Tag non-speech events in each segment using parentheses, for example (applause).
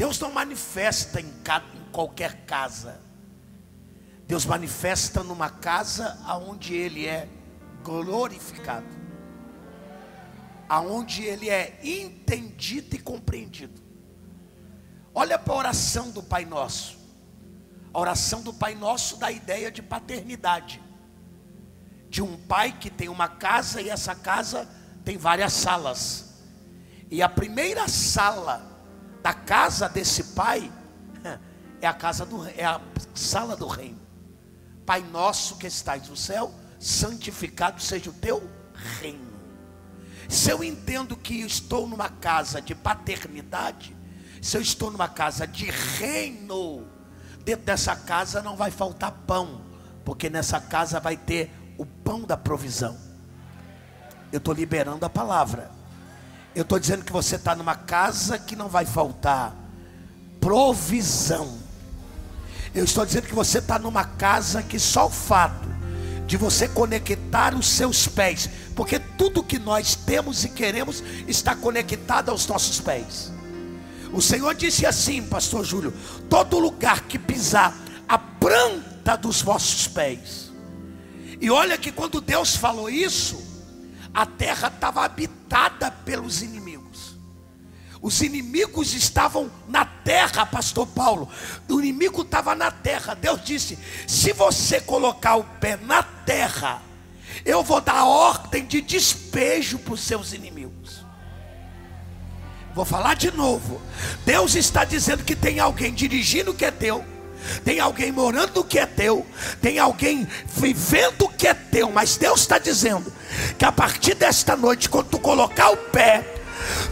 Deus não manifesta em, em qualquer casa. Deus manifesta numa casa aonde Ele é glorificado, aonde Ele é entendido e compreendido. Olha para a oração do Pai Nosso. A oração do Pai Nosso dá a ideia de paternidade. De um pai que tem uma casa e essa casa tem várias salas. E a primeira sala da casa desse pai (laughs) é a casa do é a sala do reino. Pai nosso que estais no céu, santificado seja o teu reino. Se eu entendo que estou numa casa de paternidade, se eu estou numa casa de reino, dentro dessa casa não vai faltar pão, porque nessa casa vai ter o pão da provisão. Eu estou liberando a palavra. Eu estou dizendo que você está numa casa que não vai faltar provisão. Eu estou dizendo que você está numa casa que só o fato de você conectar os seus pés, porque tudo que nós temos e queremos está conectado aos nossos pés. O Senhor disse assim, Pastor Júlio: todo lugar que pisar a planta dos vossos pés. E olha que quando Deus falou isso, a terra estava habitada pelos inimigos. Os inimigos estavam na terra, pastor Paulo. O inimigo estava na terra. Deus disse: se você colocar o pé na terra, eu vou dar ordem de despejo para os seus inimigos. Vou falar de novo. Deus está dizendo que tem alguém dirigindo que é teu tem alguém morando que é teu, tem alguém vivendo que é teu, mas Deus está dizendo que a partir desta noite, quando tu colocar o pé,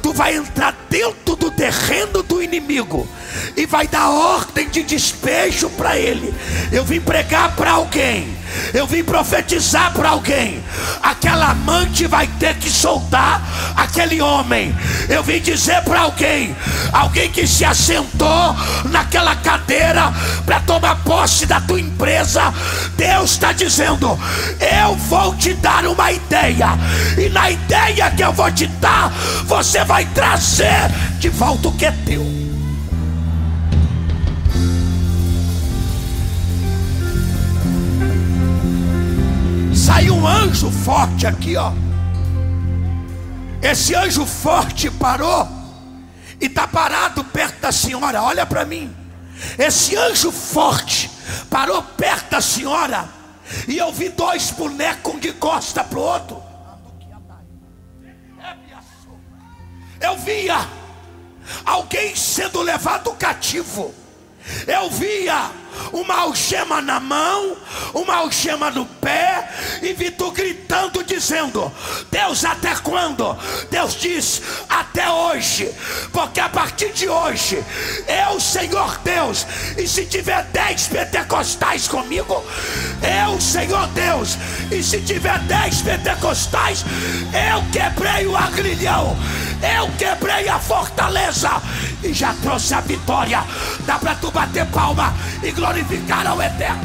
tu vai entrar dentro do terreno do inimigo e vai dar ordem de despejo para ele. Eu vim pregar para alguém eu vim profetizar para alguém. Aquela amante vai ter que soltar aquele homem. Eu vim dizer para alguém, alguém que se assentou naquela cadeira para tomar posse da tua empresa. Deus está dizendo: Eu vou te dar uma ideia, e na ideia que eu vou te dar, você vai trazer de volta o que é teu. saiu um anjo forte aqui, ó. Esse anjo forte parou e está parado perto da senhora. Olha para mim. Esse anjo forte parou perto da senhora e eu vi dois bonecos de costa para o outro. Eu via alguém sendo levado cativo. Eu via uma algema na mão, uma algema no pé, e vi tu gritando, dizendo: Deus, até quando? Deus diz: Até hoje, porque a partir de hoje, eu, Senhor Deus, e se tiver dez pentecostais comigo, eu, Senhor Deus, e se tiver dez pentecostais, eu quebrei o agrilhão, eu quebrei a fortaleza e já trouxe a vitória. Dá para tu bater palma e glorificar ao Eterno.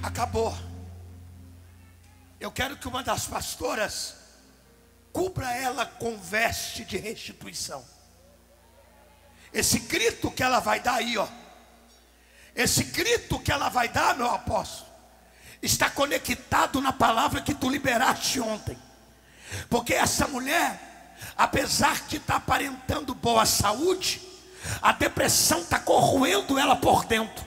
Acabou. Eu quero que uma das pastoras cubra ela com veste de restituição. Esse grito que ela vai dar aí, ó. Esse grito que ela vai dar, meu apóstolo, está conectado na palavra que tu liberaste ontem. Porque essa mulher, apesar de estar tá aparentando boa saúde, a depressão está corroendo ela por dentro.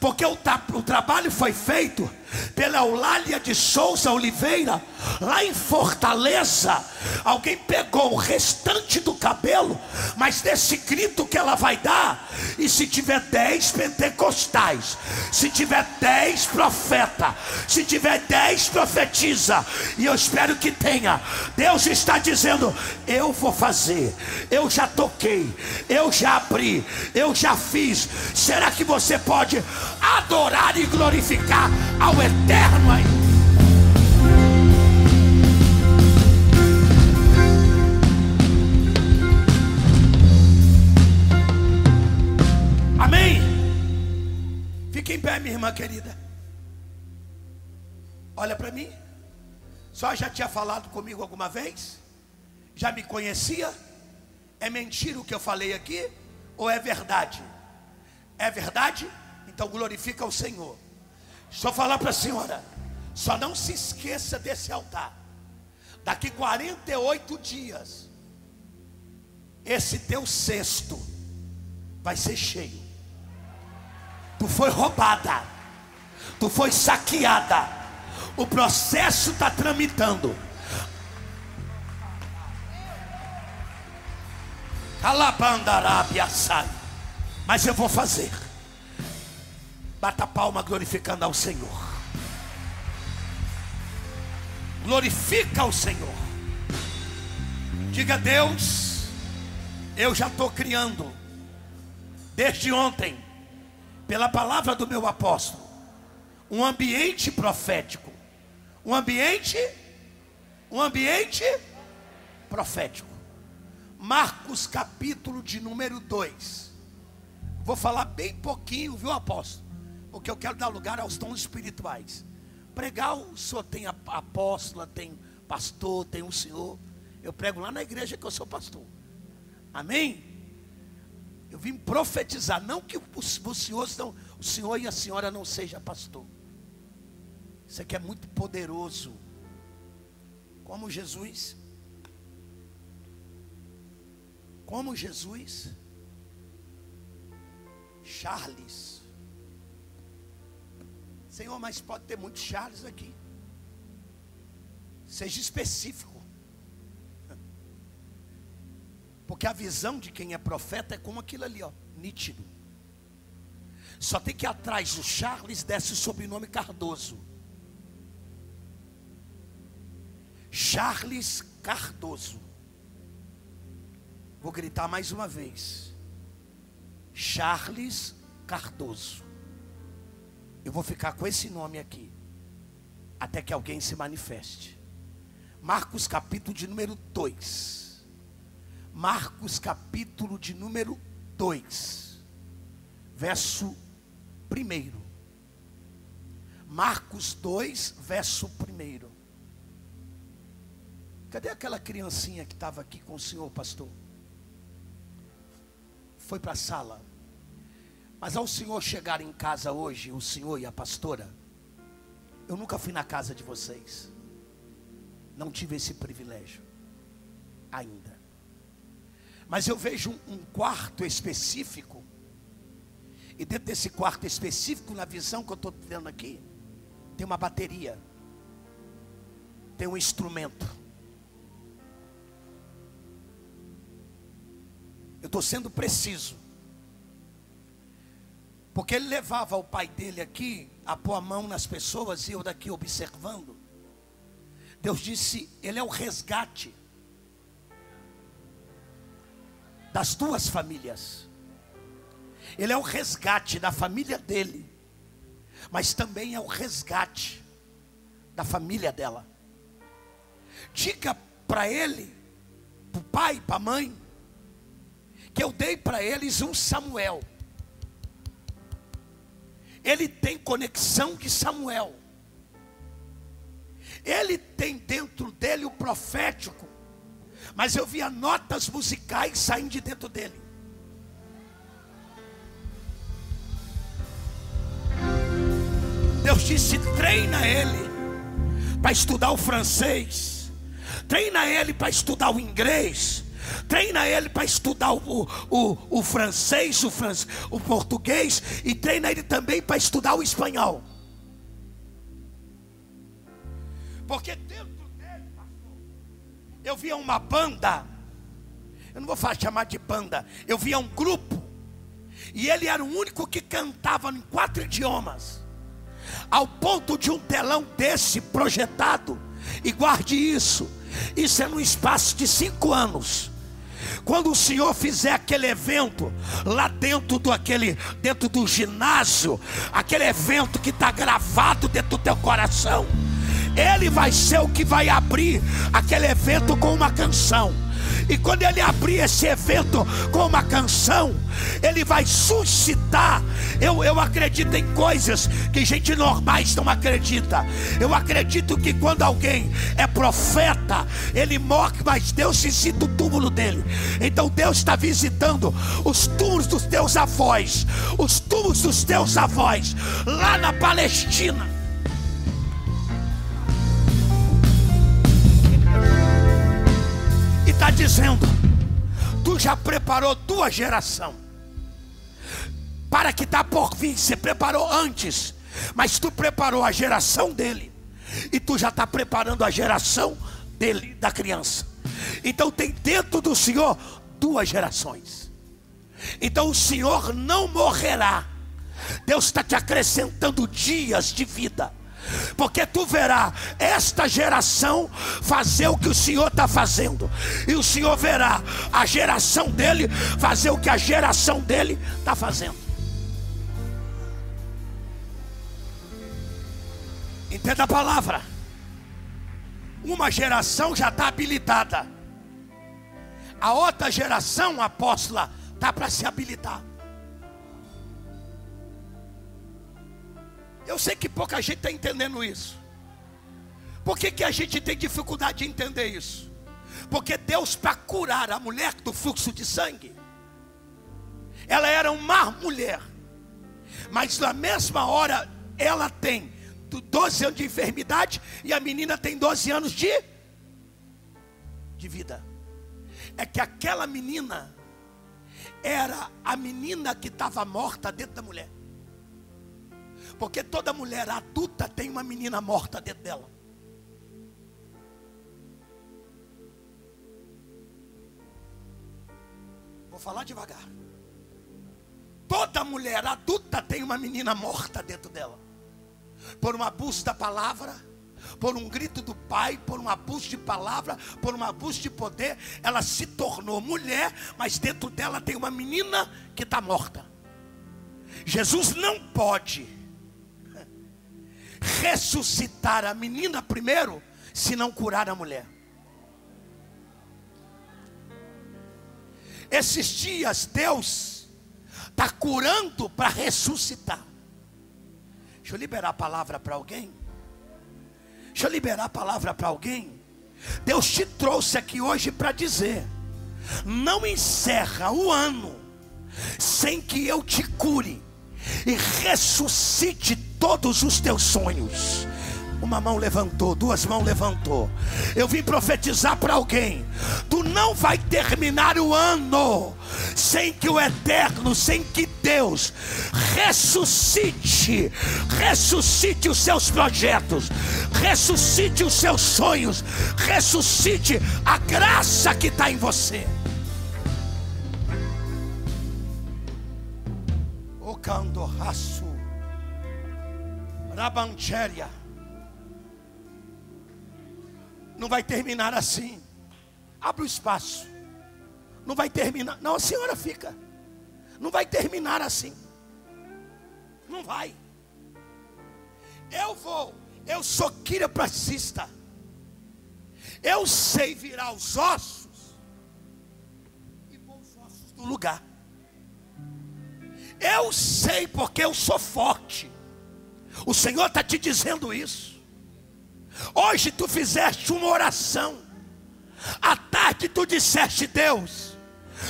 Porque o, o, trabalho foi feito pela Eulália de Souza Oliveira, lá em Fortaleza. Alguém pegou o restante do cabelo, mas desse grito que ela vai dar, e se tiver dez pentecostais, se tiver dez profeta, se tiver dez profetiza, e eu espero que tenha, Deus está dizendo: eu vou fazer, eu já toquei, eu já abri, eu já fiz. Será que você pode adorar e glorificar ao eterno aí. Amém? Fique em pé, minha irmã querida. Olha para mim. Só já tinha falado comigo alguma vez? Já me conhecia? É mentira o que eu falei aqui? Ou é verdade? É verdade? Então glorifica o Senhor. Eu falar para a senhora. Só não se esqueça desse altar. Daqui 48 dias, esse teu cesto vai ser cheio. Tu foi roubada, tu foi saqueada. O processo está tramitando. Calabandarábia sai. Mas eu vou fazer. Bata a palma glorificando ao Senhor. Glorifica ao Senhor. Diga Deus, eu já estou criando, desde ontem, pela palavra do meu apóstolo, um ambiente profético. Um ambiente, um ambiente profético. Marcos capítulo de número 2. Vou falar bem pouquinho, viu, apóstolo? Porque eu quero dar lugar aos dons espirituais. Pregar, o senhor tem apóstola, tem pastor, tem o senhor. Eu prego lá na igreja que eu sou pastor. Amém? Eu vim profetizar, não que o senhor, não, o senhor e a senhora não seja pastor. Isso aqui é muito poderoso. Como Jesus. Como Jesus. Charles Senhor, mas pode ter muitos Charles aqui. Seja específico. Porque a visão de quem é profeta é como aquilo ali, ó, nítido. Só tem que atrás do Charles desce o sobrenome Cardoso. Charles Cardoso. Vou gritar mais uma vez. Charles Cardoso. Eu vou ficar com esse nome aqui. Até que alguém se manifeste. Marcos capítulo de número 2. Marcos capítulo de número 2. Verso 1. Marcos 2, verso 1. Cadê aquela criancinha que estava aqui com o senhor, pastor? Foi para a sala. Mas ao senhor chegar em casa hoje, o senhor e a pastora, eu nunca fui na casa de vocês. Não tive esse privilégio. Ainda. Mas eu vejo um, quarto específico. E dentro desse quarto específico, na visão que eu estou tendo aqui, tem uma bateria. Tem um instrumento. Eu estou sendo preciso. Porque ele levava o pai dele aqui a pôr a mão nas pessoas e eu daqui observando. Deus disse: Ele é o resgate das duas famílias. Ele é o resgate da família dele, mas também é o resgate da família dela. Diga para ele, para o pai, para a mãe, que eu dei para eles um Samuel ele tem conexão de Samuel. Ele tem dentro dele o profético. Mas eu via notas musicais saindo de dentro dele. Deus disse: treina ele para estudar o francês, treina ele para estudar o inglês, treina ele para estudar o, o, o francês, o, o português, e treina ele também para estudar o espanhol. Porque dentro dele, pastor, eu via uma banda, eu não vou falar, chamar de banda, eu via um grupo, e ele era o único que cantava em quatro idiomas, ao ponto de um telão desse projetado, e guarde isso, isso é no espaço de cinco anos. Quando o Senhor fizer aquele evento lá dentro do aquele dentro do ginásio, aquele evento que está gravado dentro do teu coração, ele vai ser o que vai abrir aquele evento com uma canção. E quando ele abrir esse evento com uma canção, ele vai suscitar. Eu, eu acredito em coisas que gente normais não acredita. Eu acredito que quando alguém é profeta, ele morre, mas Deus visita o túmulo dele. Então Deus está visitando os túmulos dos teus avós, os túmulos dos teus avós, lá na Palestina. Dizendo: Tu já preparou tua geração para que está por vir. Você preparou antes, mas tu preparou a geração dele, e tu já está preparando a geração dele, da criança. Então tem dentro do Senhor duas gerações. Então o Senhor não morrerá. Deus está te acrescentando dias de vida. Porque tu verá esta geração fazer o que o Senhor está fazendo, e o Senhor verá a geração dele fazer o que a geração dele está fazendo. Entenda a palavra. Uma geração já está habilitada. A outra geração, apóstola, está para se habilitar. Eu sei que pouca gente está entendendo isso. Por que, que a gente tem dificuldade de entender isso? Porque Deus, para curar a mulher do fluxo de sangue, ela era uma mulher, mas na mesma hora ela tem 12 anos de enfermidade e a menina tem 12 anos de, de vida. É que aquela menina era a menina que estava morta dentro da mulher. Porque toda mulher adulta tem uma menina morta dentro dela. Vou falar devagar. Toda mulher adulta tem uma menina morta dentro dela por um abuso da palavra, por um grito do pai, por um abuso de palavra, por um abuso de poder, ela se tornou mulher, mas dentro dela tem uma menina que está morta. Jesus não pode ressuscitar a menina primeiro, se não curar a mulher. Esses dias Deus está curando para ressuscitar. Deixa eu liberar a palavra para alguém. Deixa eu liberar a palavra para alguém. Deus te trouxe aqui hoje para dizer: não encerra o ano sem que eu te cure e ressuscite todos os teus sonhos. Uma mão levantou, duas mãos levantou. Eu vim profetizar para alguém: tu não vai terminar o ano sem que o eterno, sem que Deus ressuscite, ressuscite os seus projetos, ressuscite os seus sonhos, ressuscite a graça que está em você. O candoraço, rabancheria não vai terminar assim. Abre o espaço. Não vai terminar. Não, a senhora fica. Não vai terminar assim. Não vai. Eu vou. Eu sou quiropraxista. Eu sei virar os ossos e pôr os ossos no lugar. Eu sei porque eu sou forte. O Senhor está te dizendo isso. Hoje tu fizeste uma oração. À tarde tu disseste, Deus,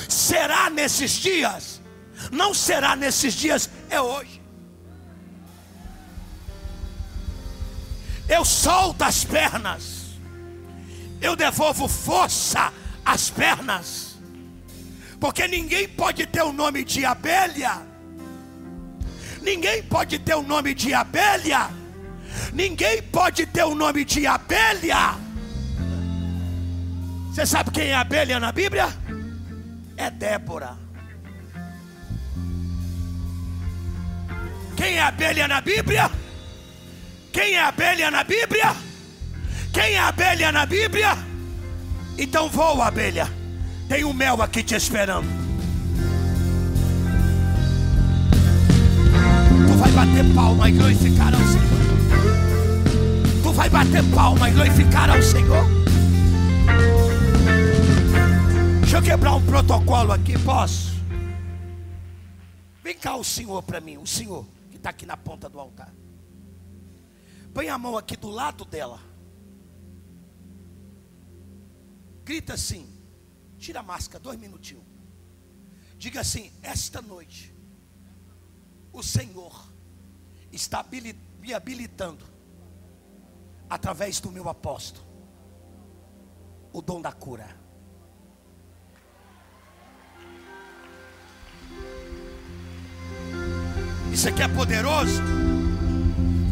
será nesses dias? Não será nesses dias, é hoje. Eu solto as pernas, eu devolvo força às pernas, porque ninguém pode ter o nome de abelha, ninguém pode ter o nome de abelha Ninguém pode ter o nome de abelha. Você sabe quem é abelha na Bíblia? É Débora. Quem é abelha na Bíblia? Quem é abelha na Bíblia? Quem é abelha na Bíblia? Então voa, abelha. Tem um mel aqui te esperando. Vai bater palma e glorificar ao Senhor vai bater palma e glorificar ao Senhor. Deixa eu quebrar um protocolo aqui, posso? Vem cá o senhor para mim, o senhor que está aqui na ponta do altar. Põe a mão aqui do lado dela. Grita assim. Tira a máscara, dois minutinhos. Diga assim: Esta noite, o Senhor está me habilitando, através do meu apóstolo, o dom da cura. Isso aqui é poderoso,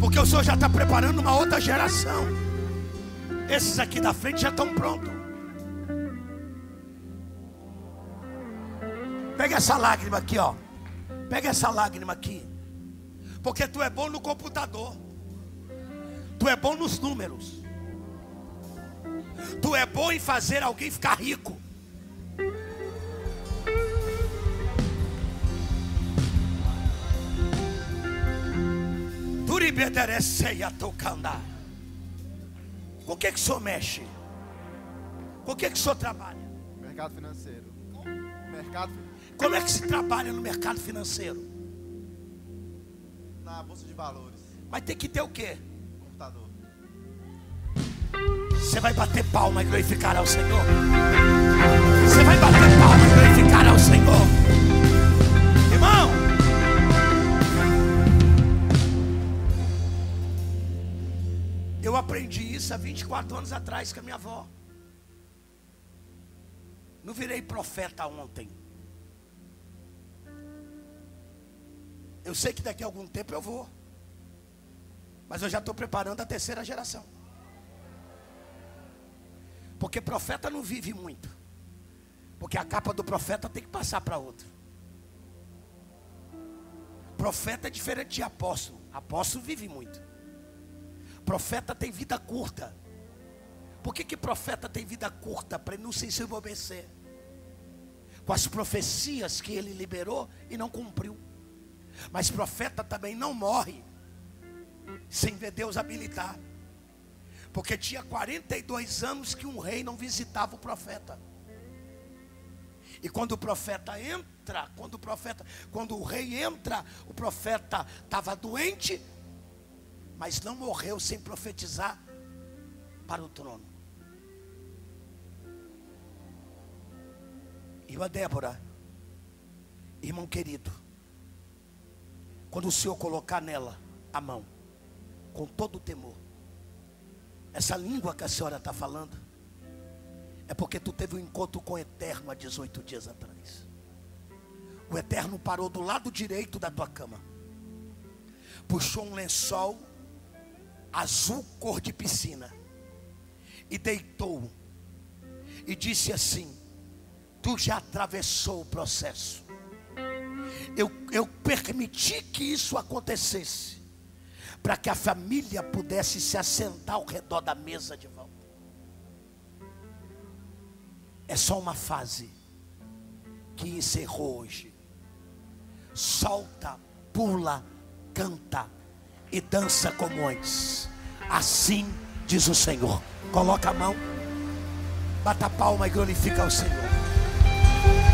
porque o Senhor já está preparando uma outra geração. Esses aqui da frente já estão prontos. Pega essa lágrima aqui, ó. Pega essa lágrima aqui. Porque tu é bom no computador. Tu é bom nos números. Tu é bom em fazer alguém ficar rico. Com o que, que o senhor mexe? Com o que, que o senhor trabalha? Mercado financeiro. Mercado financeiro. Como é que se trabalha no mercado financeiro? Na bolsa de valores. Mas tem que ter o quê? Computador. Você vai bater palma e glorificar ao Senhor. Você vai bater palma e glorificar ao Senhor. Irmão. Eu aprendi isso há 24 anos atrás com a minha avó. Não virei profeta ontem. Eu sei que daqui a algum tempo eu vou. Mas eu já estou preparando a terceira geração. Porque profeta não vive muito. Porque a capa do profeta tem que passar para outro. Profeta é diferente de apóstolo. Apóstolo vive muito. Profeta tem vida curta. Por que, que profeta tem vida curta? Para ele não se envolver com as profecias que ele liberou e não cumpriu. Mas profeta também não morre sem ver Deus habilitar. Porque tinha 42 anos que um rei não visitava o profeta. E quando o profeta entra, quando o profeta, quando o rei entra, o profeta estava doente, mas não morreu sem profetizar para o trono. Irmã Débora, irmão querido, quando o Senhor colocar nela a mão, com todo o temor, essa língua que a senhora está falando, é porque tu teve um encontro com o Eterno há 18 dias atrás. O Eterno parou do lado direito da tua cama, puxou um lençol azul cor de piscina e deitou e disse assim: Tu já atravessou o processo eu, eu permiti que isso acontecesse, para que a família pudesse se assentar ao redor da mesa de volta. É só uma fase que encerrou hoje. Solta, pula, canta e dança como antes. Assim diz o Senhor. Coloca a mão, bata a palma e glorifica o Senhor.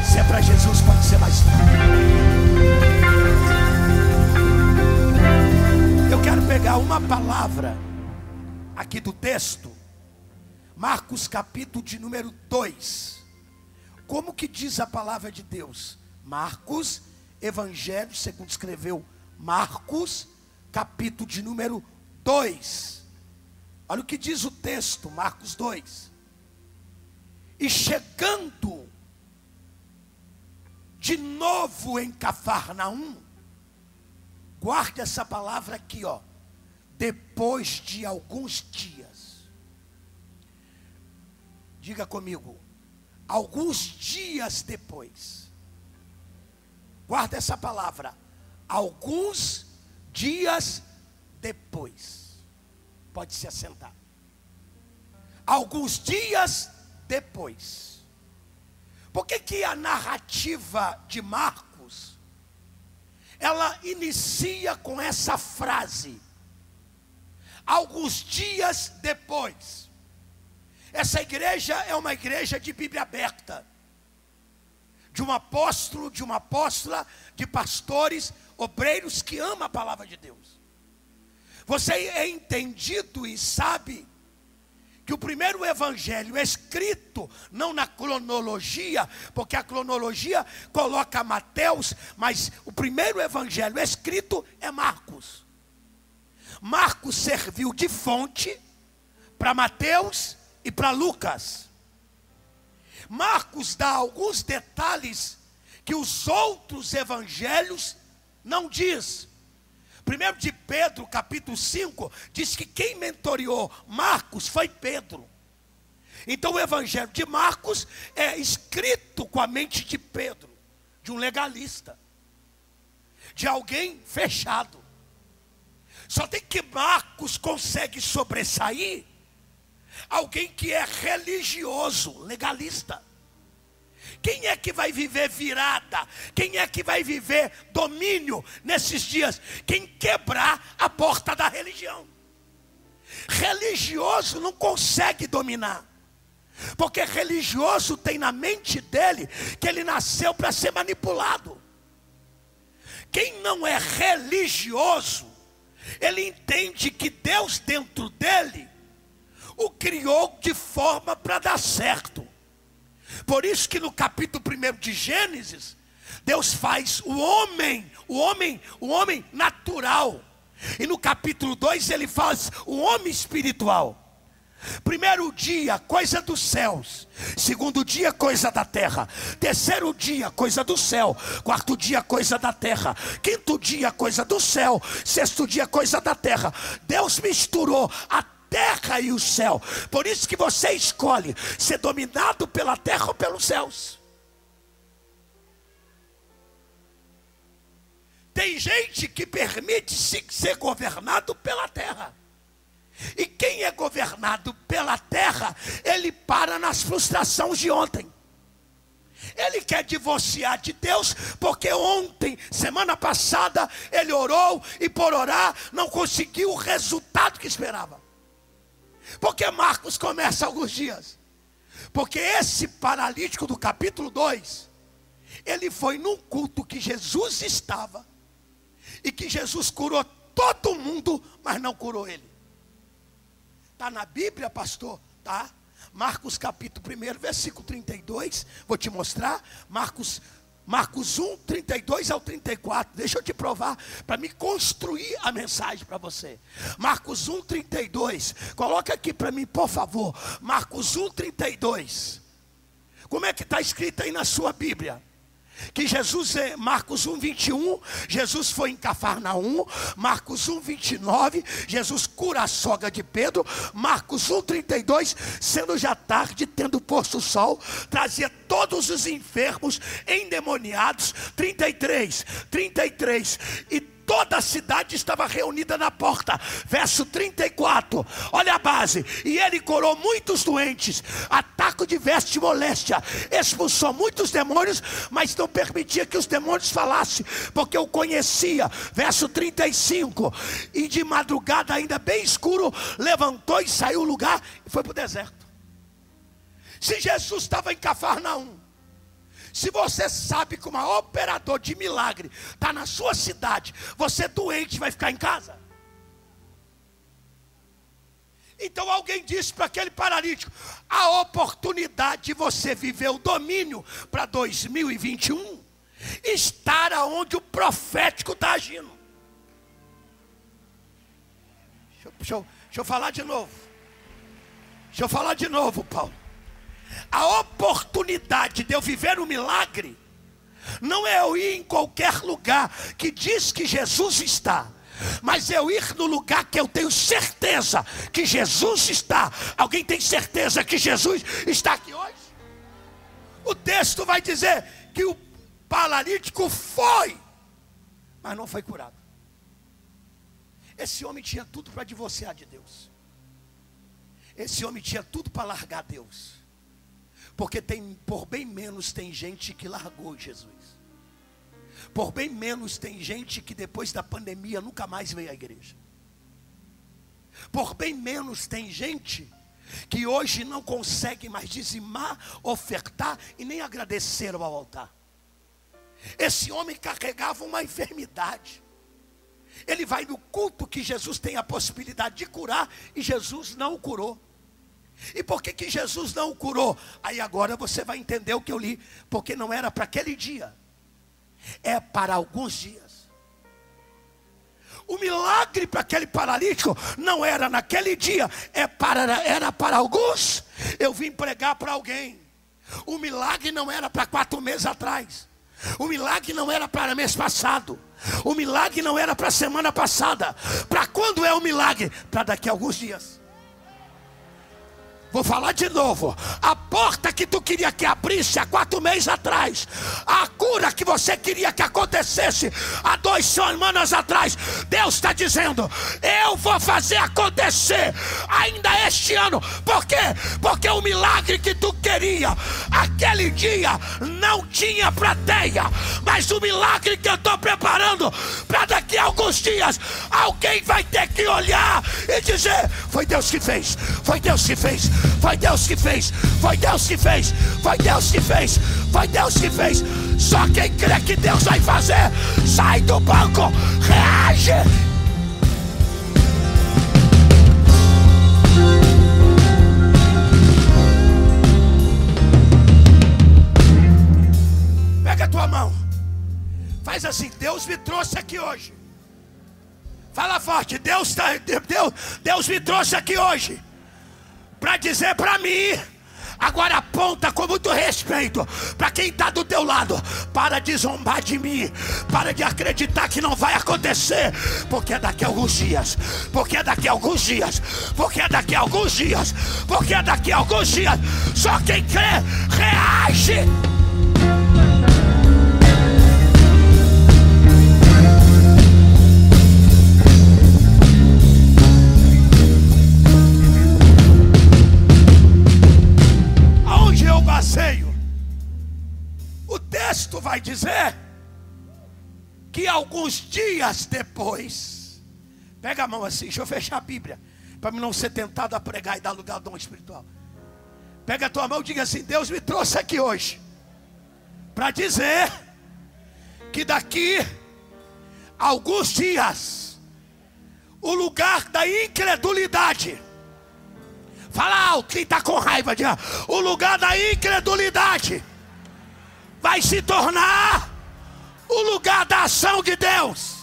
Se é para Jesus, pode ser mais Eu pegar uma palavra aqui do texto, Marcos capítulo de número 2. Como que diz a palavra de Deus? Marcos, Evangelho, segundo escreveu Marcos, capítulo de número 2. Olha o que diz o texto, Marcos 2. E chegando de novo em Cafarnaum, guarde essa palavra aqui, ó. Depois de alguns dias, diga comigo, alguns dias depois, guarda essa palavra, alguns dias depois, pode se assentar, alguns dias depois, por que, que a narrativa de Marcos ela inicia com essa frase? Alguns dias depois, essa igreja é uma igreja de Bíblia aberta. de um apóstolo, de uma apóstola, de pastores, obreiros que ama a palavra de Deus. Você é entendido e sabe que o primeiro evangelho é escrito não na cronologia, porque a cronologia coloca Mateus, mas o primeiro evangelho escrito é Marcos. Marcos serviu de fonte para Mateus e para Lucas. Marcos dá alguns detalhes que os outros evangelhos não diz. Primeiro de Pedro, capítulo 5, diz que quem mentoreou Marcos foi Pedro. Então o evangelho de Marcos é escrito com a mente de Pedro, de um legalista, de alguém fechado. Só tem que Marcos consegue sobressair alguém que é religioso, legalista. Quem é que vai viver virada? Quem é que vai viver domínio nesses dias? Quem quebrar a porta da religião. Religioso não consegue dominar. Porque religioso tem na mente dele que ele nasceu para ser manipulado. Quem não é religioso, ele entende que Deus dentro dele o criou de forma para dar certo. Por isso que no capítulo 1 de Gênesis, Deus faz o homem, o homem, o homem natural. E no capítulo 2 ele faz o homem espiritual. Primeiro dia, coisa dos céus. Segundo dia, coisa da terra. Terceiro dia, coisa do céu. Quarto dia, coisa da terra. Quinto dia, coisa do céu. Sexto dia, coisa da terra. Deus misturou a terra e o céu. Por isso que você escolhe ser dominado pela terra ou pelos céus. Tem gente que permite -se ser governado pela terra. E quem é governado pela terra, ele para nas frustrações de ontem. Ele quer divorciar de Deus, porque ontem, semana passada, ele orou e por orar não conseguiu o resultado que esperava. Porque Marcos começa alguns dias. Porque esse paralítico do capítulo 2, ele foi num culto que Jesus estava, e que Jesus curou todo mundo, mas não curou ele. Está na Bíblia, pastor? Tá. Marcos capítulo 1, versículo 32. Vou te mostrar. Marcos Marcos 1, 32 ao 34. Deixa eu te provar para me construir a mensagem para você. Marcos 1, 32. Coloca aqui para mim, por favor. Marcos 1, 32. Como é que está escrito aí na sua Bíblia? Que Jesus, é Marcos 1, 21, Jesus foi em Cafarnaum, Marcos 1, 29, Jesus cura a sogra de Pedro, Marcos 1, 32, sendo já tarde, tendo posto o sol, trazia todos os enfermos endemoniados, 33, 33, e toda a cidade estava reunida na porta. Verso 34. Olha a base. E ele curou muitos doentes, ataco de veste moléstia, expulsou muitos demônios, mas não permitia que os demônios falassem, porque eu conhecia. Verso 35. E de madrugada, ainda bem escuro, levantou e saiu do lugar e foi para o deserto. Se Jesus estava em Cafarnaum, se você sabe que um operador de milagre está na sua cidade, você doente vai ficar em casa? Então alguém disse para aquele paralítico: a oportunidade de você viver o domínio para 2021 estar aonde o profético está agindo. Deixa eu, deixa, eu, deixa eu falar de novo. Deixa eu falar de novo, Paulo. A oportunidade de eu viver um milagre não é eu ir em qualquer lugar que diz que Jesus está. Mas eu ir no lugar que eu tenho certeza que Jesus está. Alguém tem certeza que Jesus está aqui hoje? O texto vai dizer que o paralítico foi, mas não foi curado. Esse homem tinha tudo para divorciar de Deus. Esse homem tinha tudo para largar Deus. Porque tem, por bem menos tem gente que largou Jesus. Por bem menos tem gente que depois da pandemia nunca mais veio à igreja. Por bem menos tem gente que hoje não consegue mais dizimar, ofertar e nem agradecer ao altar. Esse homem carregava uma enfermidade. Ele vai no culto que Jesus tem a possibilidade de curar e Jesus não o curou. E por que, que Jesus não o curou? Aí agora você vai entender o que eu li. Porque não era para aquele dia, é para alguns dias. O milagre para aquele paralítico não era naquele dia, é para, era para alguns. Eu vim pregar para alguém. O milagre não era para quatro meses atrás. O milagre não era para mês passado. O milagre não era para semana passada. Para quando é o milagre? Para daqui a alguns dias. Vou falar de novo. A porta que tu queria que abrisse há quatro meses atrás, a cura que você queria que acontecesse há duas semanas atrás, Deus está dizendo: Eu vou fazer acontecer ainda este ano. Por quê? Porque o milagre que tu queria, aquele dia, não tinha plateia, mas o milagre que eu estou preparando para daqui a alguns dias, alguém vai ter que olhar e dizer: Foi Deus que fez, foi Deus que fez. Foi Deus que fez, foi Deus que fez, foi Deus que fez, foi Deus que fez. Só quem crê que Deus vai fazer, sai do banco, reage. Pega a tua mão, faz assim: Deus me trouxe aqui hoje. Fala forte, Deus, tá, Deus, Deus me trouxe aqui hoje para dizer para mim. Agora aponta com muito respeito para quem está do teu lado. Para de zombar de mim. Para de acreditar que não vai acontecer. Porque é daqui a alguns dias. Porque é daqui a alguns dias. Porque é daqui a alguns dias. Porque é daqui a alguns dias. Só quem crê, reage. Vai dizer que alguns dias depois, pega a mão assim, deixa eu fechar a Bíblia, para não ser tentado a pregar e dar lugar ao dom espiritual. Pega a tua mão e diga assim: Deus me trouxe aqui hoje para dizer que daqui alguns dias o lugar da incredulidade Fala alto, quem está com raiva, diga, o lugar da incredulidade vai se tornar o lugar da ação de Deus.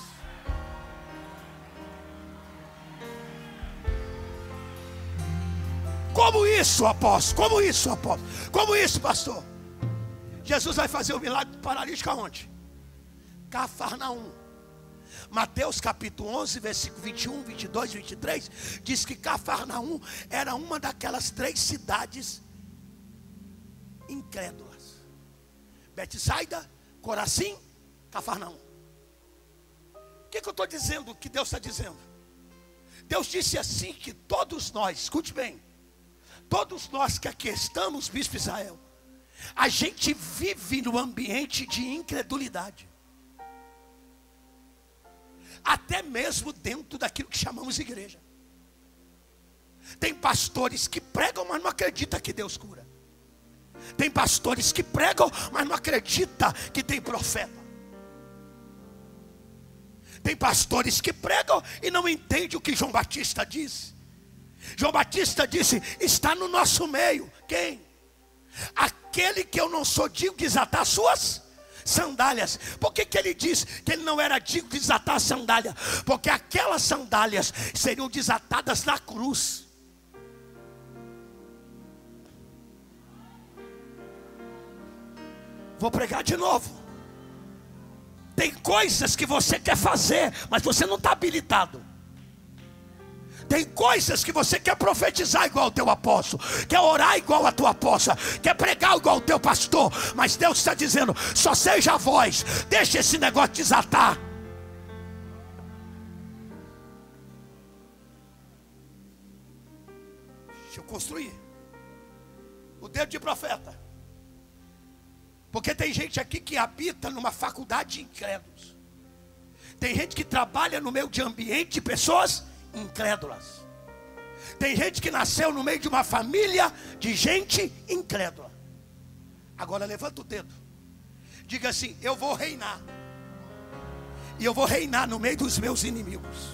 Como isso, apóstolo? Como isso, apóstolo? Como isso, pastor? Jesus vai fazer o milagre do paralítico aonde? Cafarnaum. Mateus capítulo 11, versículo 21, 22, 23, diz que Cafarnaum era uma daquelas três cidades incrédulas. Betsaida, Corazim, Cafarnaum. O que, que eu estou dizendo? O que Deus está dizendo? Deus disse assim que todos nós, escute bem, todos nós que aqui estamos, Bispo Israel, a gente vive no ambiente de incredulidade até mesmo dentro daquilo que chamamos igreja. Tem pastores que pregam, mas não acreditam que Deus cura. Tem pastores que pregam, mas não acreditam que tem profeta. Tem pastores que pregam e não entendem o que João Batista disse. João Batista disse: está no nosso meio. Quem? Aquele que eu não sou digno de desatar suas sandálias. Por que, que ele diz que ele não era digno de desatar a sandália? Porque aquelas sandálias seriam desatadas na cruz. Vou pregar de novo. Tem coisas que você quer fazer, mas você não está habilitado. Tem coisas que você quer profetizar igual o teu apóstolo, quer orar igual a tua apóstola, quer pregar igual o teu pastor, mas Deus está dizendo: só seja a voz, deixa esse negócio desatar. Deixa eu construir o dedo de profeta, porque tem gente aqui que habita numa faculdade de incrédulos, tem gente que trabalha no meio de ambiente de pessoas incrédulas. Tem gente que nasceu no meio de uma família de gente incrédula. Agora levanta o dedo. Diga assim: Eu vou reinar. E eu vou reinar no meio dos meus inimigos.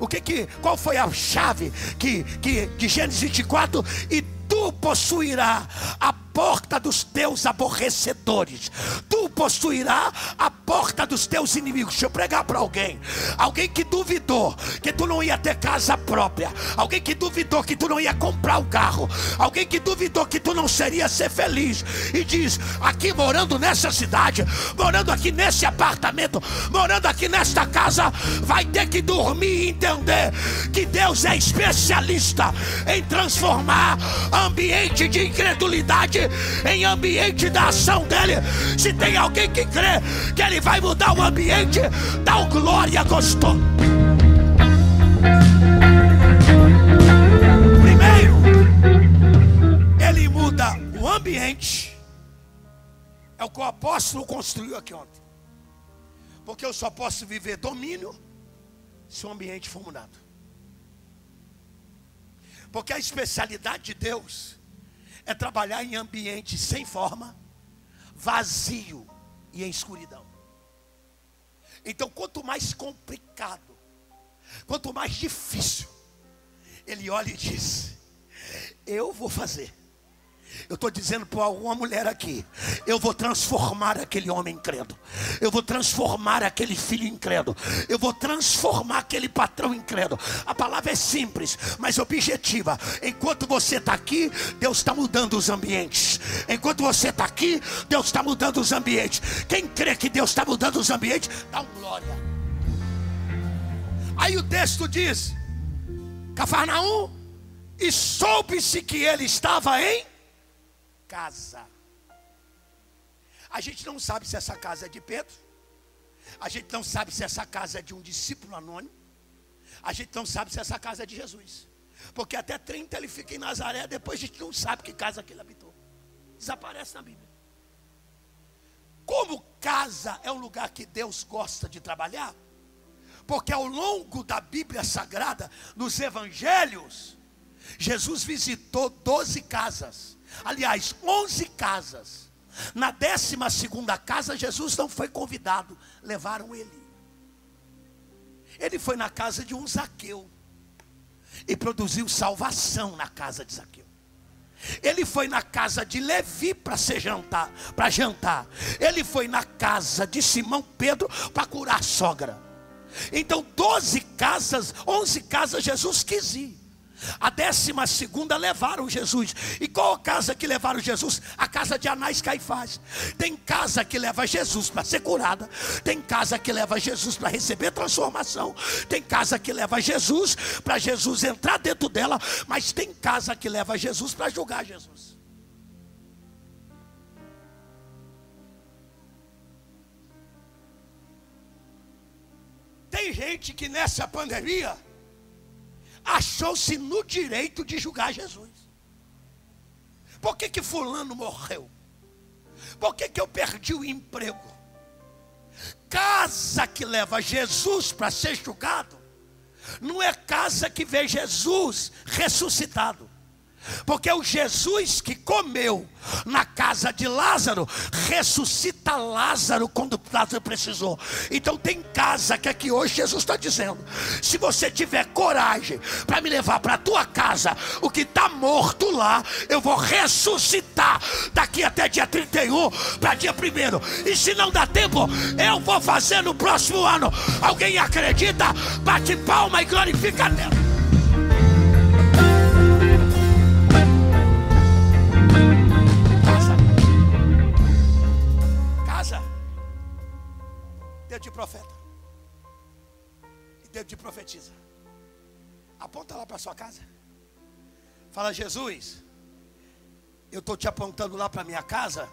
O que que, qual foi a chave que, que de Gênesis 24? E tu possuirás a porta dos teus aborrecedores, tu possuirás a porta dos teus inimigos. Deixa eu pregar para alguém, alguém que duvidou que tu não ia ter casa própria, alguém que duvidou que tu não ia comprar o um carro, alguém que duvidou que tu não seria ser feliz, e diz: aqui morando nessa cidade, morando aqui nesse apartamento, morando aqui nesta casa, vai ter que dormir e entender que Deus é especialista em transformar ambiente de incredulidade em ambiente da ação dele. Se tem alguém que crê que ele vai mudar o ambiente, dá o glória gostoso. Primeiro, ele muda o ambiente. É o que o apóstolo construiu aqui ontem. Porque eu só posso viver domínio se o ambiente for mudado. Porque a especialidade de Deus é trabalhar em ambiente sem forma, vazio e em escuridão. Então, quanto mais complicado, quanto mais difícil, ele olha e diz: Eu vou fazer. Eu estou dizendo para alguma mulher aqui: eu vou transformar aquele homem incrédulo, eu vou transformar aquele filho incrédulo, eu vou transformar aquele patrão incrédulo. A palavra é simples, mas objetiva. Enquanto você está aqui, Deus está mudando os ambientes. Enquanto você está aqui, Deus está mudando os ambientes. Quem crê que Deus está mudando os ambientes, dá um glória. Aí o texto diz: Cafarnaum, e soube-se que ele estava em casa. A gente não sabe se essa casa é de Pedro. A gente não sabe se essa casa é de um discípulo anônimo. A gente não sabe se essa casa é de Jesus. Porque até 30 ele fica em Nazaré, depois a gente não sabe que casa que ele habitou. Desaparece na Bíblia. Como casa é um lugar que Deus gosta de trabalhar, porque ao longo da Bíblia Sagrada, nos Evangelhos, Jesus visitou 12 casas. Aliás, 11 casas. Na décima segunda casa, Jesus não foi convidado, levaram ele. Ele foi na casa de um Zaqueu e produziu salvação na casa de Zaqueu. Ele foi na casa de Levi para ser jantar, para jantar. Ele foi na casa de Simão Pedro para curar a sogra. Então, 12 casas, 11 casas Jesus quis ir. A décima segunda levaram Jesus. E qual a casa que levaram Jesus? A casa de Anás Caifás. Tem casa que leva Jesus para ser curada. Tem casa que leva Jesus para receber transformação. Tem casa que leva Jesus para Jesus entrar dentro dela. Mas tem casa que leva Jesus para julgar Jesus. Tem gente que nessa pandemia achou-se no direito de julgar Jesus. Por que, que fulano morreu? Por que, que eu perdi o emprego? Casa que leva Jesus para ser julgado, não é casa que vê Jesus ressuscitado. Porque o Jesus que comeu na casa de Lázaro ressuscita Lázaro quando Lázaro precisou. Então tem casa que aqui hoje Jesus está dizendo: se você tiver coragem para me levar para a tua casa, o que está morto lá, eu vou ressuscitar daqui até dia 31 para dia 1. E se não dá tempo, eu vou fazer no próximo ano. Alguém acredita? Bate palma e glorifica a Deus. Deus te profeta. E Deus te profetiza. Aponta lá para sua casa. Fala, Jesus, eu estou te apontando lá para minha casa,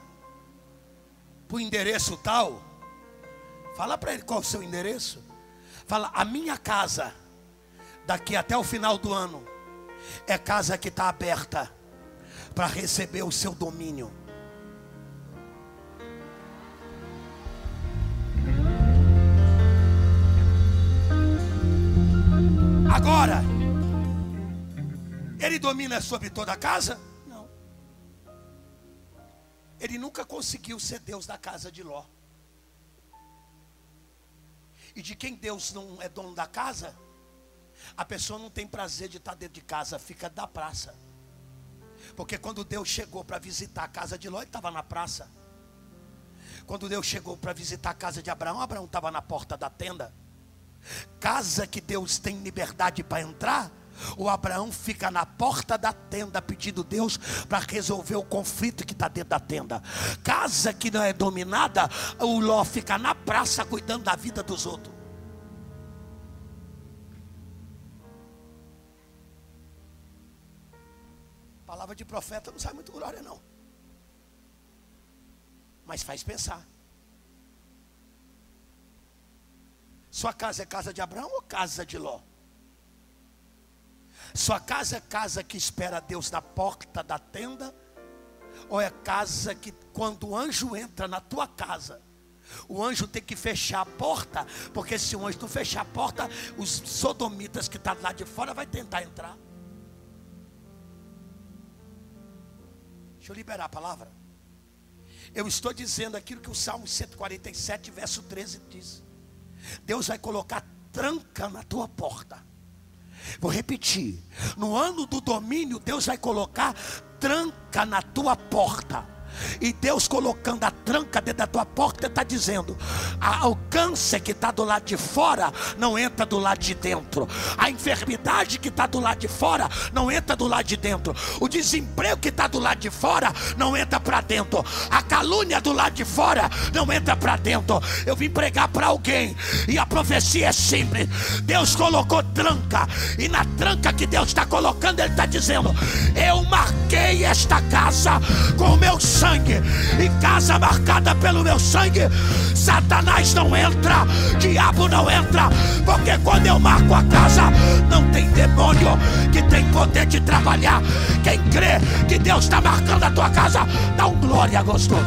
para o endereço tal. Fala para ele qual é o seu endereço. Fala, a minha casa, daqui até o final do ano, é casa que está aberta para receber o seu domínio. Agora, ele domina sobre toda a casa? Não. Ele nunca conseguiu ser Deus da casa de Ló. E de quem Deus não é dono da casa, a pessoa não tem prazer de estar dentro de casa, fica da praça. Porque quando Deus chegou para visitar a casa de Ló, ele estava na praça. Quando Deus chegou para visitar a casa de Abraão, Abraão estava na porta da tenda. Casa que Deus tem liberdade para entrar, o Abraão fica na porta da tenda pedindo Deus para resolver o conflito que está dentro da tenda. Casa que não é dominada, o Ló fica na praça cuidando da vida dos outros. Palavra de profeta não sai muito glória, não. Mas faz pensar. Sua casa é casa de Abraão ou casa de Ló? Sua casa é casa que espera Deus na porta da tenda? Ou é casa que quando o anjo entra na tua casa, o anjo tem que fechar a porta, porque se o anjo não fechar a porta, os sodomitas que estão tá lá de fora vai tentar entrar. Deixa eu liberar a palavra. Eu estou dizendo aquilo que o Salmo 147, verso 13 diz. Deus vai colocar tranca na tua porta. Vou repetir. No ano do domínio, Deus vai colocar tranca na tua porta. E Deus colocando a tranca dentro da tua porta, está dizendo: câncer que está do lado de fora não entra do lado de dentro. A enfermidade que está do lado de fora não entra do lado de dentro. O desemprego que está do lado de fora não entra para dentro. A calúnia do lado de fora não entra para dentro. Eu vim pregar para alguém e a profecia é simples. Deus colocou tranca e na tranca que Deus está colocando, Ele está dizendo: Eu marquei esta casa com o meu sangue e casa marcada pelo meu sangue, Satanás não entra, diabo não entra, porque quando eu marco a casa, não tem demônio que tem poder de trabalhar. Quem crê que Deus está marcando a tua casa, dá um glória gostoso.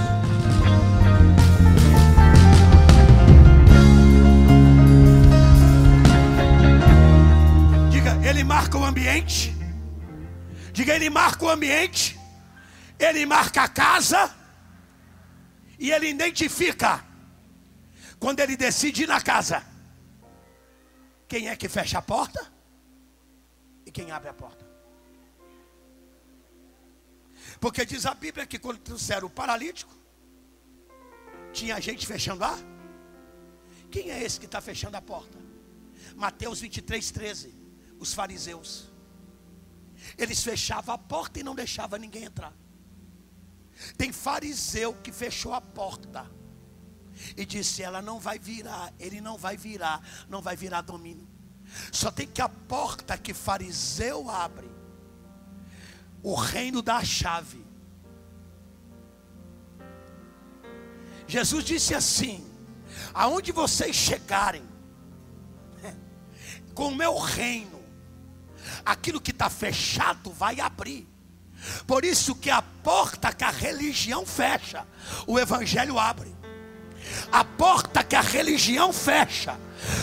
Diga, ele marca o ambiente. Diga, ele marca o ambiente ele marca a casa e ele identifica quando ele decide ir na casa. Quem é que fecha a porta e quem abre a porta? Porque diz a Bíblia que quando trouxeram o paralítico, tinha gente fechando a. Quem é esse que está fechando a porta? Mateus 23, 13. Os fariseus. Eles fechavam a porta e não deixavam ninguém entrar. Tem fariseu que fechou a porta e disse: ela não vai virar, ele não vai virar, não vai virar domínio. Só tem que a porta que fariseu abre, o reino dá a chave. Jesus disse assim: aonde vocês chegarem, (laughs) com o meu reino, aquilo que está fechado vai abrir. Por isso que a porta que a religião fecha, o evangelho abre. A porta que a religião fecha,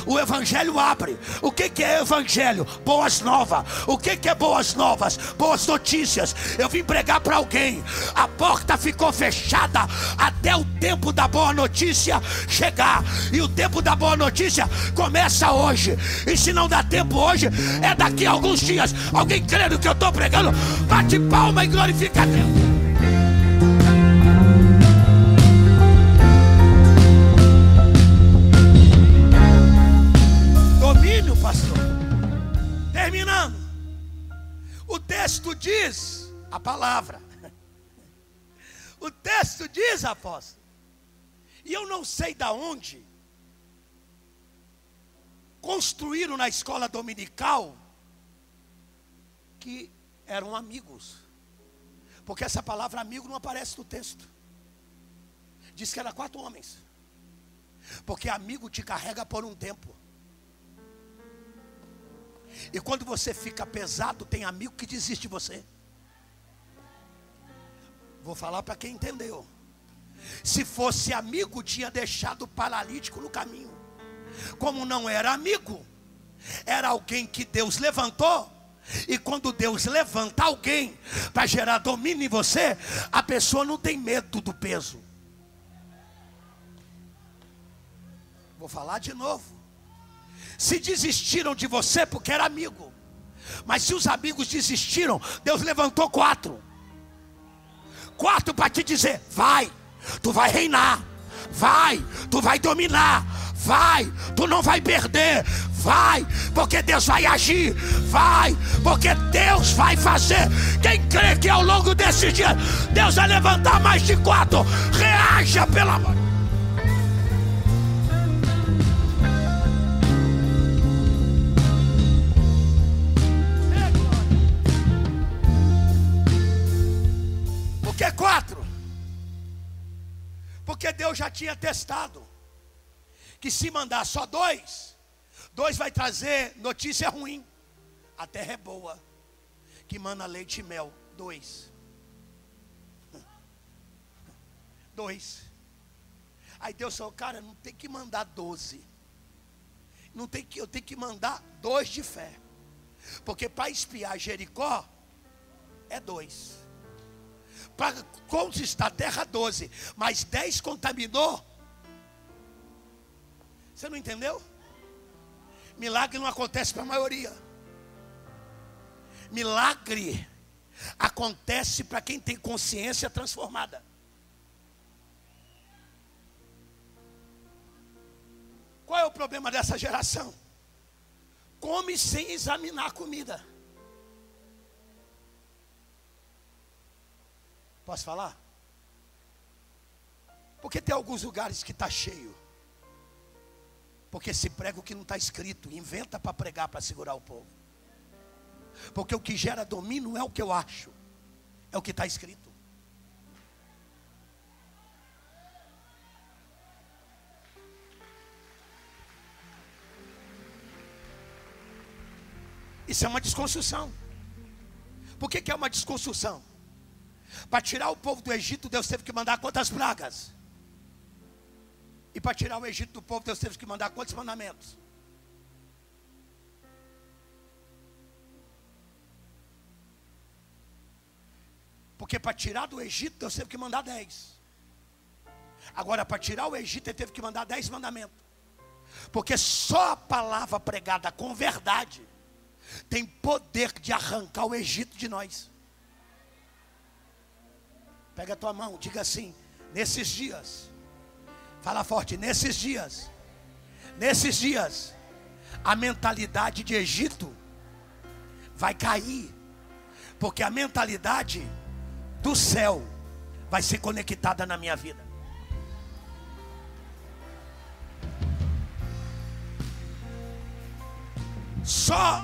o Evangelho abre. O que, é Evangelho? Boas novas. O que, é boas novas? Boas notícias. Eu vim pregar para alguém. A porta ficou fechada até o tempo da boa notícia chegar. E o tempo da boa notícia começa hoje. E se não dá tempo hoje, é daqui a alguns dias. Alguém crê no que eu estou pregando? Bate palma e glorifica a Deus. Diz, a palavra, (laughs) o texto diz, apóstolo, e eu não sei da onde, construíram na escola dominical que eram amigos, porque essa palavra amigo não aparece no texto, diz que era quatro homens, porque amigo te carrega por um tempo. E quando você fica pesado, tem amigo que desiste de você. Vou falar para quem entendeu. Se fosse amigo, tinha deixado paralítico no caminho. Como não era amigo, era alguém que Deus levantou, E quando Deus levanta alguém para gerar domínio em você, a pessoa não tem medo do peso. Vou falar de novo. Se desistiram de você porque era amigo, mas se os amigos desistiram, Deus levantou quatro. Quatro para te dizer: vai, tu vai reinar, vai, tu vai dominar, vai, tu não vai perder, vai, porque Deus vai agir, vai, porque Deus vai fazer. Quem crê que ao longo desses dias Deus vai levantar mais de quatro, reaja pelo amor. Quatro? Porque Deus já tinha testado que se mandar só dois, dois vai trazer notícia ruim. A terra é boa, que mana leite e mel. Dois. (laughs) Dois. Aí Deus falou, cara, não tem que mandar doze. Não tem que, eu tenho que mandar dois de fé. Porque para espiar Jericó é dois. Para conquistar a terra, doze. Mas dez contaminou você não entendeu? Milagre não acontece para a maioria. Milagre acontece para quem tem consciência transformada. Qual é o problema dessa geração? Come sem examinar a comida. Posso falar? Porque tem alguns lugares que está cheio. Porque se prega o que não está escrito, inventa para pregar, para segurar o povo. Porque o que gera domínio não é o que eu acho, é o que está escrito. Isso é uma desconstrução. Por que, que é uma desconstrução? Para tirar o povo do Egito, Deus teve que mandar quantas pragas? E para tirar o Egito do povo, Deus teve que mandar quantos mandamentos? Porque para tirar do Egito, Deus teve que mandar dez. Agora, para tirar o Egito, ele teve que mandar dez mandamentos. Porque só a palavra pregada com verdade tem poder de arrancar o Egito de nós. Pega a tua mão, diga assim: nesses dias Fala forte, nesses dias, nesses dias, a mentalidade de Egito vai cair, porque a mentalidade do céu vai ser conectada na minha vida. Só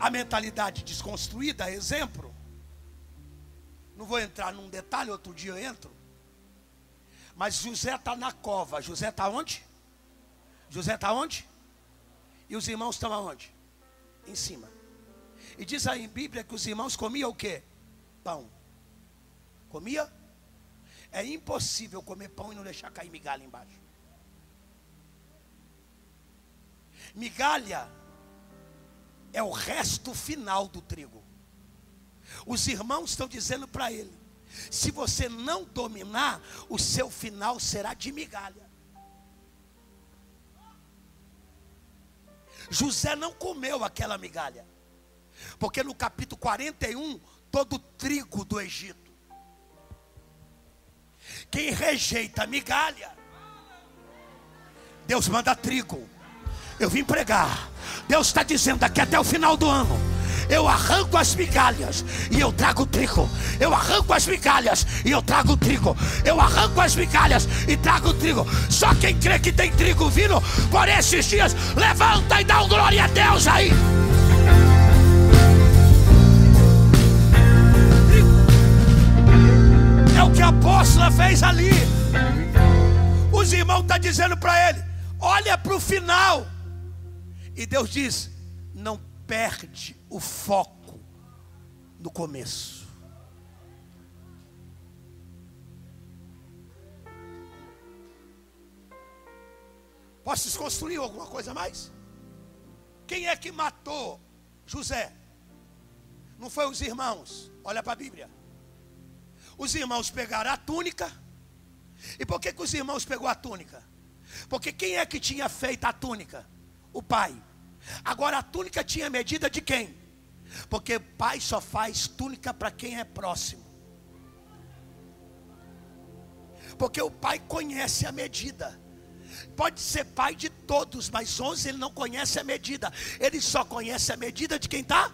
a mentalidade desconstruída, exemplo. Não vou entrar num detalhe, outro dia eu entro. Mas José está na cova. José está onde? José está onde? E os irmãos estão aonde? Em cima. E diz aí em Bíblia que os irmãos comiam o quê? Pão. Comia? É impossível comer pão e não deixar cair migalha embaixo. Migalha é o resto final do trigo. Os irmãos estão dizendo para ele: se você não dominar, o seu final será de migalha. José não comeu aquela migalha, porque no capítulo 41, todo o trigo do Egito, quem rejeita migalha, Deus manda trigo. Eu vim pregar. Deus está dizendo aqui até o final do ano eu arranco as migalhas e eu trago trigo. Eu arranco as migalhas e eu trago trigo. Eu arranco as migalhas e trago trigo. Só quem crê que tem trigo vindo por esses dias, levanta e dá um glória a Deus aí. É o que a apóstola fez ali. Os irmãos estão tá dizendo para ele: olha para o final. E Deus diz: não perde o foco no começo. Posso desconstruir alguma coisa mais? Quem é que matou José? Não foi os irmãos. Olha para a Bíblia. Os irmãos pegaram a túnica. E por que, que os irmãos pegou a túnica? Porque quem é que tinha feito a túnica? O pai. Agora a túnica tinha medida de quem? Porque pai só faz túnica para quem é próximo. Porque o pai conhece a medida. Pode ser pai de todos, mas 11 ele não conhece a medida. Ele só conhece a medida de quem está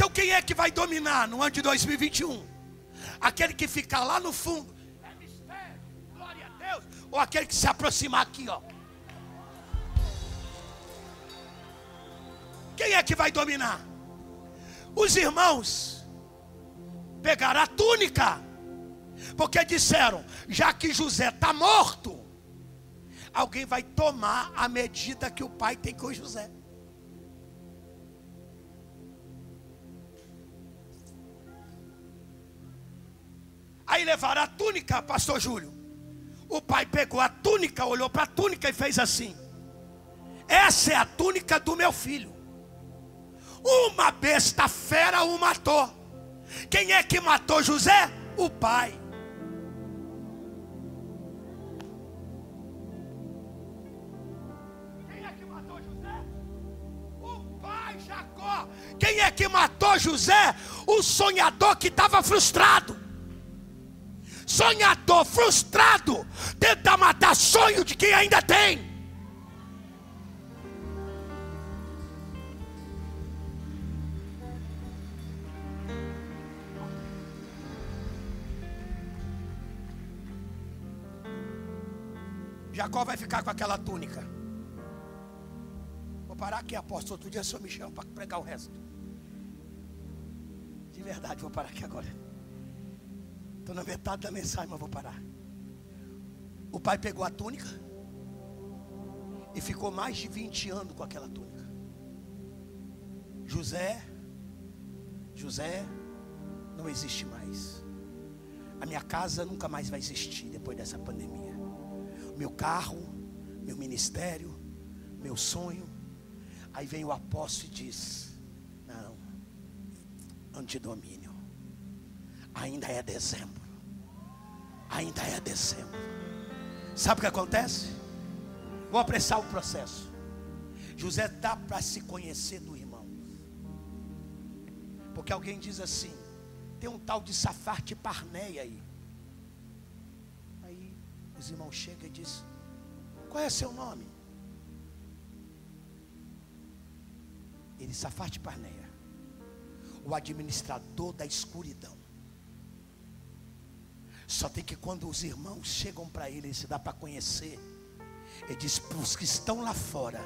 Então quem é que vai dominar no ano de 2021? Aquele que fica lá no fundo, é mistério, glória a Deus, ou aquele que se aproximar aqui, ó. Quem é que vai dominar? Os irmãos pegaram a túnica, porque disseram: já que José está morto, alguém vai tomar a medida que o pai tem com José. Aí levaram a túnica, pastor Júlio. O pai pegou a túnica, olhou para a túnica e fez assim: Essa é a túnica do meu filho. Uma besta fera o matou. Quem é que matou José? O pai. Quem é que matou José? O pai Jacó. Quem é que matou José? O sonhador que estava frustrado sonhador, frustrado, tenta matar sonho de quem ainda tem. Jacó vai ficar com aquela túnica. Vou parar aqui, apóstolo. Outro dia o senhor me chama para pregar o resto. De verdade, vou parar aqui agora. Estou na metade da mensagem, mas vou parar. O pai pegou a túnica e ficou mais de 20 anos com aquela túnica. José, José não existe mais. A minha casa nunca mais vai existir depois dessa pandemia. Meu carro, meu ministério, meu sonho. Aí vem o apóstolo e diz: Não, antidomínio. Ainda é dezembro ainda é dezembro. Sabe o que acontece? Vou apressar o processo. José dá para se conhecer do irmão. Porque alguém diz assim: tem um tal de Safarte Parneia aí. Aí os irmãos chegam e dizem: Qual é seu nome? Ele, Safarte Parneia, o administrador da escuridão. Só tem que quando os irmãos chegam para ele, se dá para conhecer. Ele diz: para os que estão lá fora,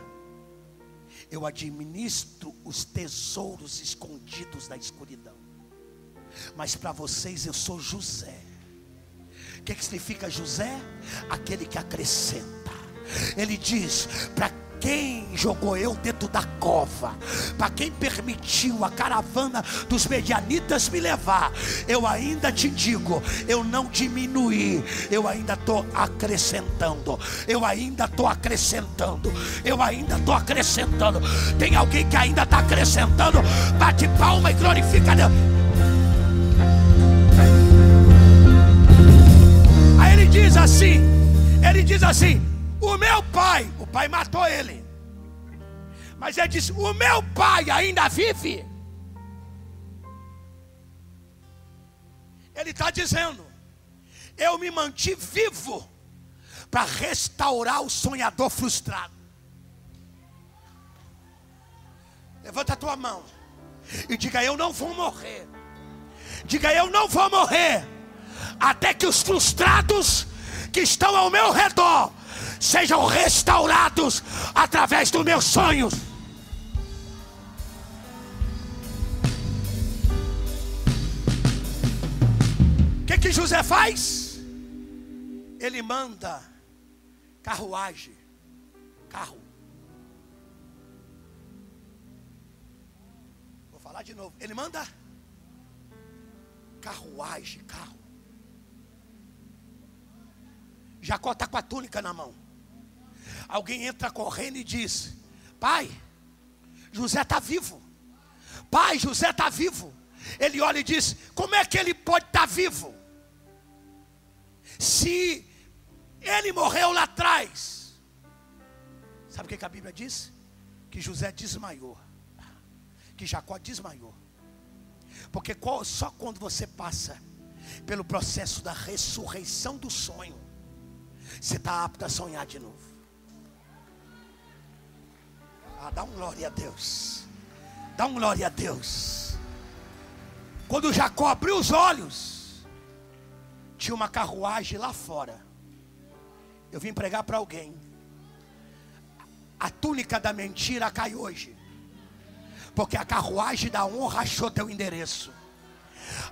eu administro os tesouros escondidos da escuridão. Mas para vocês eu sou José. O que, que significa José? Aquele que acrescenta. Ele diz: para quem jogou eu dentro da cova, para quem permitiu a caravana dos medianitas me levar, eu ainda te digo, eu não diminuí, eu ainda estou acrescentando, eu ainda estou acrescentando, eu ainda estou acrescentando. Tem alguém que ainda está acrescentando? Bate palma e glorifica Deus. Aí ele diz assim, ele diz assim, o meu pai, pai matou ele. Mas ele disse: O meu pai ainda vive. Ele está dizendo: Eu me mantive vivo para restaurar o sonhador frustrado. Levanta a tua mão e diga: Eu não vou morrer. Diga: Eu não vou morrer. Até que os frustrados que estão ao meu redor sejam restaurados através dos meus sonhos. O que, que José faz? Ele manda carruagem, carro. Vou falar de novo. Ele manda carruagem, carro Jacó está com a túnica na mão. Alguém entra correndo e diz: Pai, José está vivo. Pai, José está vivo. Ele olha e diz: Como é que ele pode estar tá vivo? Se ele morreu lá atrás. Sabe o que, que a Bíblia diz? Que José desmaiou. Que Jacó desmaiou. Porque só quando você passa pelo processo da ressurreição do sonho, você está apto a sonhar de novo. Ah, dá um glória a Deus. Dá um glória a Deus. Quando Jacó abriu os olhos, tinha uma carruagem lá fora. Eu vim pregar para alguém. A túnica da mentira cai hoje. Porque a carruagem da honra achou teu endereço.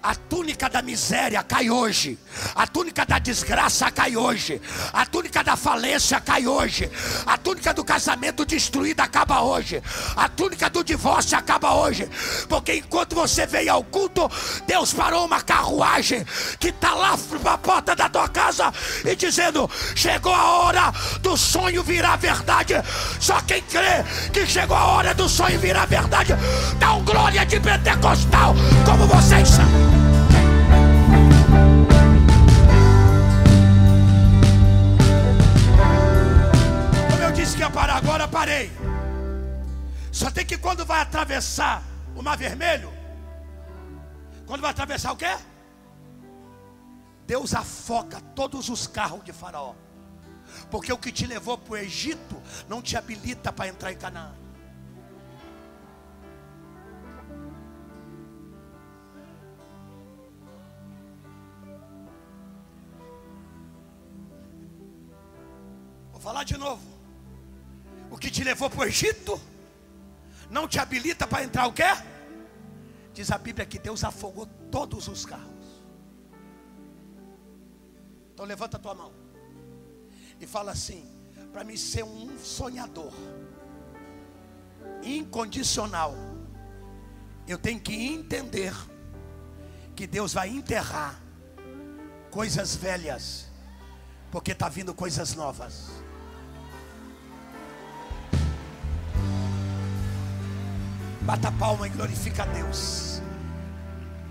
A túnica da miséria cai hoje. A túnica da desgraça cai hoje. A túnica da falência cai hoje. A túnica do casamento destruído acaba hoje. A túnica do divórcio acaba hoje. Porque enquanto você veio ao culto, Deus parou uma carruagem que está lá na porta da tua casa e dizendo: chegou a hora do sonho virar verdade. Só quem crê que chegou a hora do sonho virar verdade, dá um glória de pentecostal como vocês são. Agora, parei. Só tem que quando vai atravessar o mar vermelho, quando vai atravessar o quê? Deus afoga todos os carros de Faraó. Porque o que te levou para o Egito não te habilita para entrar em Canaã. falar de novo. O que te levou para o Egito não te habilita para entrar o quê? Diz a Bíblia que Deus afogou todos os carros. Então levanta a tua mão e fala assim: para mim ser um sonhador incondicional, eu tenho que entender que Deus vai enterrar coisas velhas, porque está vindo coisas novas. Bata a palma e glorifica a Deus.